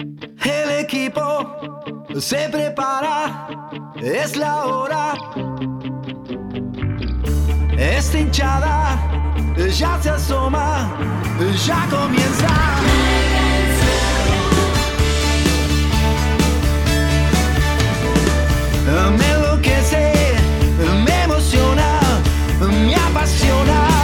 El equipo se prepara, es la hora. Esta hinchada ya se asoma, ya comienza. Me enloquece, me emociona, me apasiona.